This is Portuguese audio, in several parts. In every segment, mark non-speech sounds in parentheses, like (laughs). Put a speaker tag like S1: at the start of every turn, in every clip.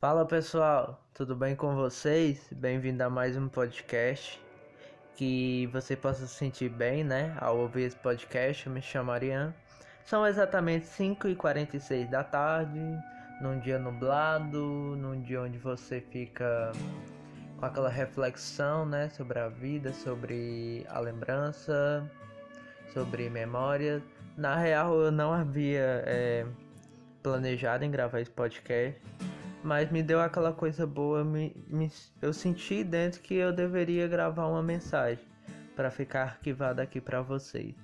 S1: Fala pessoal, tudo bem com vocês? Bem-vindo a mais um podcast. Que você possa se sentir bem, né? Ao ouvir esse podcast, eu me chamo Ariane. São exatamente 5h46 da tarde, num dia nublado, num dia onde você fica com aquela reflexão, né? Sobre a vida, sobre a lembrança, sobre memória. Na real, eu não havia é, planejado em gravar esse podcast mas me deu aquela coisa boa, me, me, eu senti dentro que eu deveria gravar uma mensagem para ficar arquivada aqui para vocês.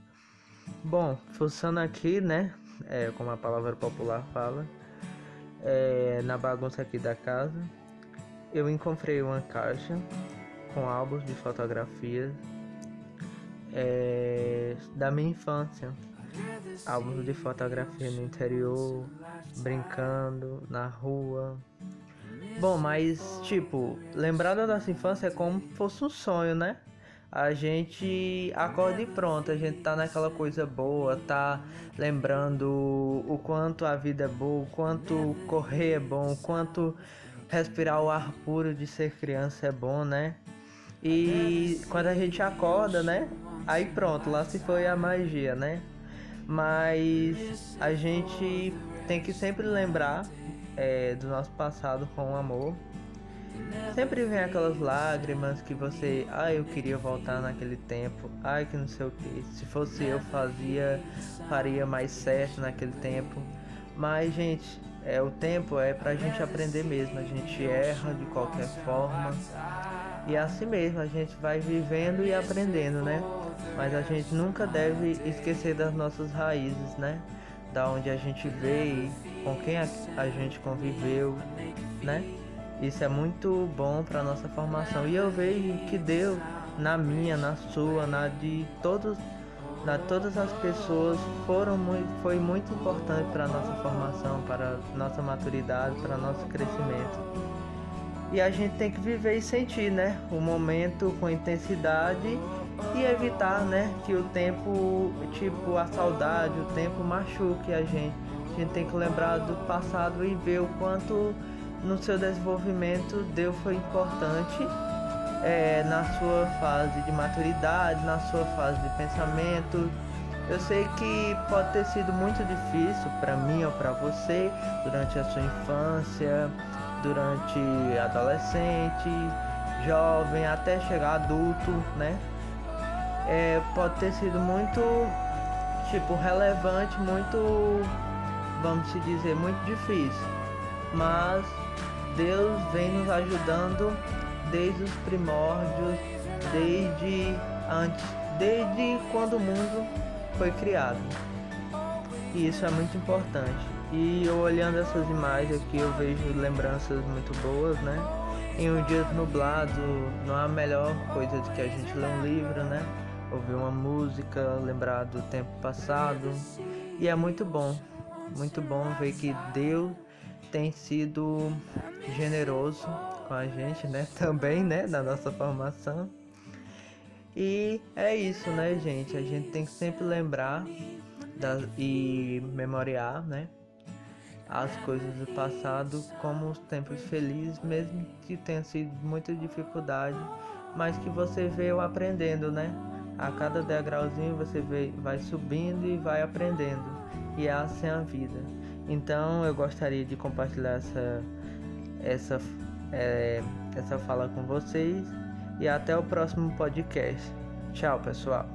S1: Bom, funciona aqui, né? É, como a palavra popular fala, é, na bagunça aqui da casa, eu encontrei uma caixa com álbuns de fotografias é, da minha infância álbuns de fotografia no interior, brincando na rua. Bom, mas tipo, lembrar da nossa infância é como se fosse um sonho, né? A gente acorda e pronto, a gente tá naquela coisa boa, tá lembrando o quanto a vida é boa, o quanto correr é bom, o quanto respirar o ar puro de ser criança é bom, né? E quando a gente acorda, né? Aí pronto, lá se foi a magia, né? mas a gente tem que sempre lembrar é, do nosso passado com amor. Sempre vem aquelas lágrimas que você, ai, ah, eu queria voltar naquele tempo, ai, que não sei o que. Se fosse eu, fazia, faria mais certo naquele tempo. Mas, gente, é o tempo é pra gente aprender mesmo. A gente erra de qualquer forma. E é assim mesmo, a gente vai vivendo e aprendendo, né? mas a gente nunca deve esquecer das nossas raízes, né? Da onde a gente veio, com quem a, a gente conviveu, né? Isso é muito bom para nossa formação e eu vejo que Deus na minha, na sua, na de todos, na todas as pessoas foram muito, foi muito importante para nossa formação, para nossa maturidade, para nosso crescimento. E a gente tem que viver e sentir, né? O momento com intensidade e evitar, né, que o tempo, tipo a saudade, o tempo machuque a gente. A gente tem que lembrar do passado e ver o quanto no seu desenvolvimento Deus foi importante é, na sua fase de maturidade, na sua fase de pensamento. Eu sei que pode ter sido muito difícil para mim ou para você durante a sua infância, durante adolescente, jovem, até chegar adulto, né? É, pode ter sido muito tipo relevante, muito vamos se dizer muito difícil, mas Deus vem nos ajudando desde os primórdios, desde antes, desde quando o mundo foi criado. E isso é muito importante. E eu olhando essas imagens aqui eu vejo lembranças muito boas, né? Em um dia nublado, não há melhor coisa do que a gente ler um livro, né? Ouvir uma música, lembrar do tempo passado. E é muito bom, muito bom ver que Deus tem sido generoso com a gente, né? (laughs) Também, né? Na nossa formação. E é isso, né, gente? A gente tem que sempre lembrar das, e memoriar, né? As coisas do passado como os tempos felizes, mesmo que tenha sido muita dificuldade, mas que você veio aprendendo, né? A cada degrauzinho você vai subindo e vai aprendendo. E é assim a vida. Então eu gostaria de compartilhar essa, essa, é, essa fala com vocês. E até o próximo podcast. Tchau, pessoal.